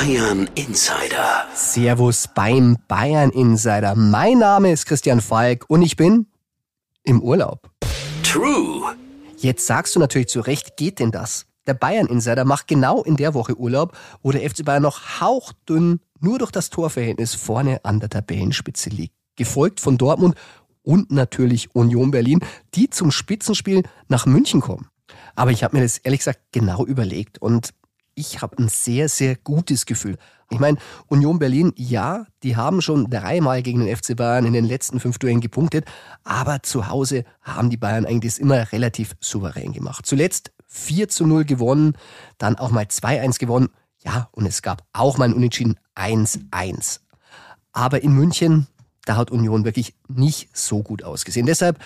Bayern Insider. Servus beim Bayern Insider. Mein Name ist Christian Falk und ich bin im Urlaub. True. Jetzt sagst du natürlich zu Recht, geht denn das? Der Bayern Insider macht genau in der Woche Urlaub, wo der FC Bayern noch hauchdünn nur durch das Torverhältnis vorne an der Tabellenspitze liegt. Gefolgt von Dortmund und natürlich Union Berlin, die zum Spitzenspiel nach München kommen. Aber ich habe mir das ehrlich gesagt genau überlegt und ich habe ein sehr, sehr gutes Gefühl. Ich meine, Union Berlin, ja, die haben schon dreimal gegen den FC Bayern in den letzten fünf Duellen gepunktet, aber zu Hause haben die Bayern eigentlich das immer relativ souverän gemacht. Zuletzt 4 zu 0 gewonnen, dann auch mal 2-1 gewonnen. Ja, und es gab auch mal ein Unentschieden 1-1. Aber in München, da hat Union wirklich nicht so gut ausgesehen. Deshalb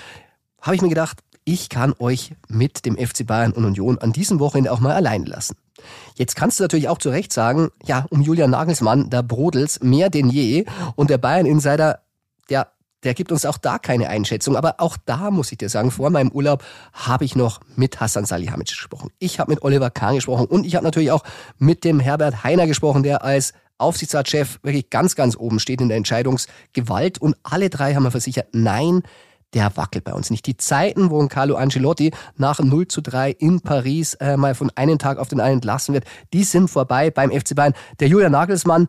habe ich mir gedacht, ich kann euch mit dem FC Bayern und Union an diesem Wochenende auch mal alleine lassen. Jetzt kannst du natürlich auch zu Recht sagen, ja, um Julian Nagelsmann, da brodelt's mehr denn je und der Bayern Insider, der der gibt uns auch da keine Einschätzung. Aber auch da muss ich dir sagen, vor meinem Urlaub habe ich noch mit Hassan Salihamidzic gesprochen. Ich habe mit Oliver Kahn gesprochen und ich habe natürlich auch mit dem Herbert Heiner gesprochen, der als Aufsichtsratschef wirklich ganz, ganz oben steht in der Entscheidungsgewalt. Und alle drei haben mir versichert, nein, der wackelt bei uns nicht. Die Zeiten, wo ein Carlo Ancelotti nach 0 zu 3 in Paris äh, mal von einem Tag auf den einen entlassen wird, die sind vorbei beim FC Bayern. Der Julian Nagelsmann,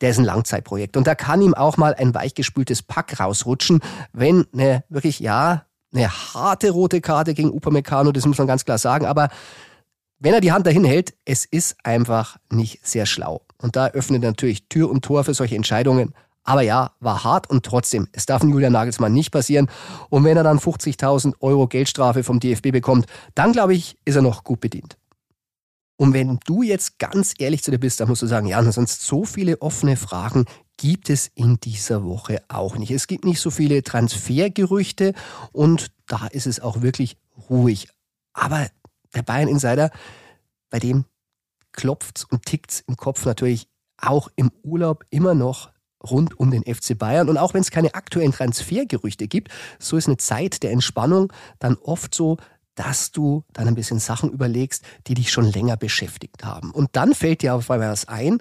der ist ein Langzeitprojekt und da kann ihm auch mal ein weichgespültes Pack rausrutschen, wenn eine wirklich, ja, eine harte rote Karte gegen Upamecano, das muss man ganz klar sagen, aber wenn er die Hand dahin hält, es ist einfach nicht sehr schlau. Und da öffnet natürlich Tür und Tor für solche Entscheidungen. Aber ja, war hart und trotzdem, es darf Julian Nagelsmann nicht passieren. Und wenn er dann 50.000 Euro Geldstrafe vom DFB bekommt, dann glaube ich, ist er noch gut bedient. Und wenn du jetzt ganz ehrlich zu dir bist, dann musst du sagen, ja, sonst so viele offene Fragen gibt es in dieser Woche auch nicht. Es gibt nicht so viele Transfergerüchte und da ist es auch wirklich ruhig. Aber der Bayern Insider, bei dem klopft's und tickt's im Kopf natürlich auch im Urlaub immer noch rund um den FC Bayern. Und auch wenn es keine aktuellen Transfergerüchte gibt, so ist eine Zeit der Entspannung dann oft so, dass du dann ein bisschen Sachen überlegst, die dich schon länger beschäftigt haben. Und dann fällt dir auf einmal was ein,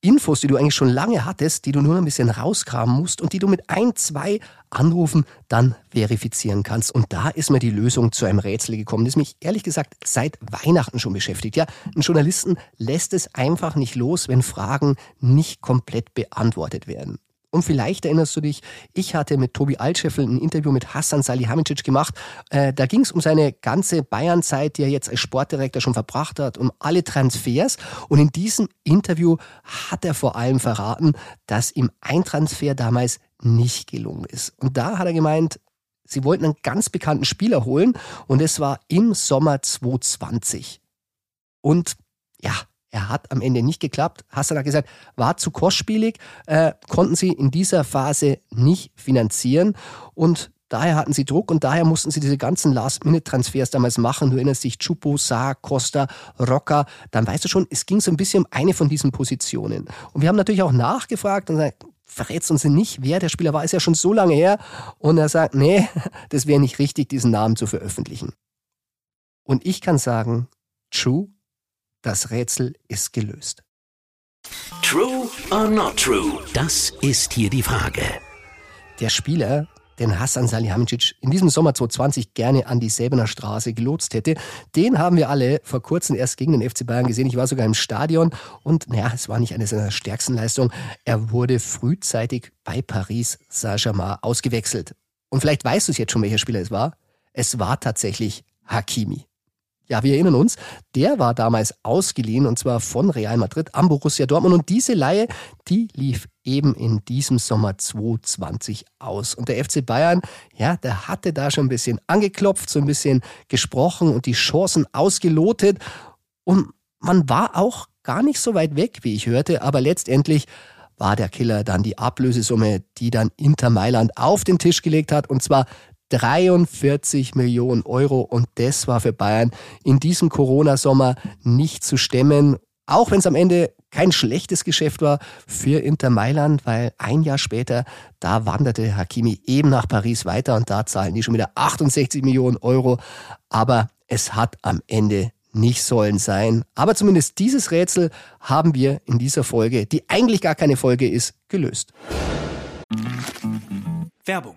Infos, die du eigentlich schon lange hattest, die du nur ein bisschen rauskramen musst und die du mit ein, zwei Anrufen dann verifizieren kannst. Und da ist mir die Lösung zu einem Rätsel gekommen, das mich ehrlich gesagt seit Weihnachten schon beschäftigt. Ja, ein Journalisten lässt es einfach nicht los, wenn Fragen nicht komplett beantwortet werden. Und vielleicht erinnerst du dich, ich hatte mit Tobi Altscheffel ein Interview mit Hassan Salihamidzic gemacht. Äh, da ging es um seine ganze Bayern-Zeit, die er jetzt als Sportdirektor schon verbracht hat, um alle Transfers. Und in diesem Interview hat er vor allem verraten, dass ihm ein Transfer damals nicht gelungen ist. Und da hat er gemeint, sie wollten einen ganz bekannten Spieler holen und es war im Sommer 2020. Und ja, er hat am Ende nicht geklappt. Hassan hat gesagt, war zu kostspielig, äh, konnten sie in dieser Phase nicht finanzieren und Daher hatten sie Druck und daher mussten sie diese ganzen Last-Minute-Transfers damals machen. Du erinnerst dich, Chupo, Saar, Costa, Rocker. Dann weißt du schon, es ging so ein bisschen um eine von diesen Positionen. Und wir haben natürlich auch nachgefragt und gesagt, verrätst uns nicht, wer der Spieler war, ist ja schon so lange her. Und er sagt, nee, das wäre nicht richtig, diesen Namen zu veröffentlichen. Und ich kann sagen, true, das Rätsel ist gelöst. True or not true? Das ist hier die Frage. Der Spieler, den Hassan Salihamidzic in diesem Sommer 2020 gerne an die Säbener Straße gelotst hätte. Den haben wir alle vor kurzem erst gegen den FC Bayern gesehen. Ich war sogar im Stadion und naja, es war nicht eine seiner stärksten Leistungen. Er wurde frühzeitig bei Paris Saint-Germain ausgewechselt. Und vielleicht weißt du es jetzt schon, welcher Spieler es war. Es war tatsächlich Hakimi. Ja, wir erinnern uns, der war damals ausgeliehen und zwar von Real Madrid am Borussia Dortmund und diese Laie, die lief eben in diesem Sommer 2020 aus. Und der FC Bayern, ja, der hatte da schon ein bisschen angeklopft, so ein bisschen gesprochen und die Chancen ausgelotet und man war auch gar nicht so weit weg, wie ich hörte, aber letztendlich war der Killer dann die Ablösesumme, die dann Inter Mailand auf den Tisch gelegt hat und zwar 43 Millionen Euro und das war für Bayern in diesem Corona-Sommer nicht zu stemmen. Auch wenn es am Ende kein schlechtes Geschäft war für Inter Mailand, weil ein Jahr später, da wanderte Hakimi eben nach Paris weiter und da zahlen die schon wieder 68 Millionen Euro. Aber es hat am Ende nicht sollen sein. Aber zumindest dieses Rätsel haben wir in dieser Folge, die eigentlich gar keine Folge ist, gelöst. Werbung.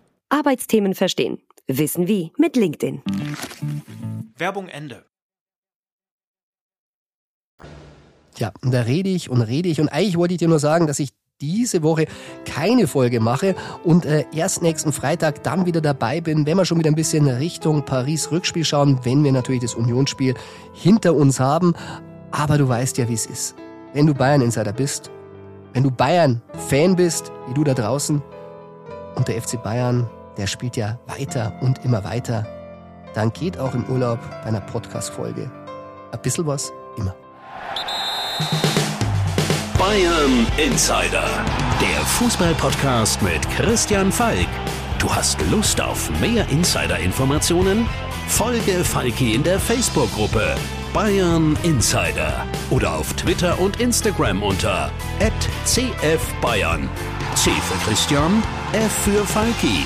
Arbeitsthemen verstehen. Wissen wie mit LinkedIn. Werbung Ende. Ja, und da rede ich und rede ich. Und eigentlich wollte ich dir nur sagen, dass ich diese Woche keine Folge mache und äh, erst nächsten Freitag dann wieder dabei bin, wenn wir schon wieder ein bisschen Richtung Paris Rückspiel schauen, wenn wir natürlich das Unionsspiel hinter uns haben. Aber du weißt ja, wie es ist. Wenn du Bayern-Insider bist, wenn du Bayern-Fan bist, wie du da draußen, und der FC Bayern, der spielt ja weiter und immer weiter, dann geht auch im Urlaub bei einer Podcast-Folge ein bisschen was immer. Bayern Insider, der Fußballpodcast mit Christian Falk. Du hast Lust auf mehr Insider-Informationen? Folge Falki in der Facebook-Gruppe Bayern Insider oder auf Twitter und Instagram unter @cfbayern. C für Christian, F für Falki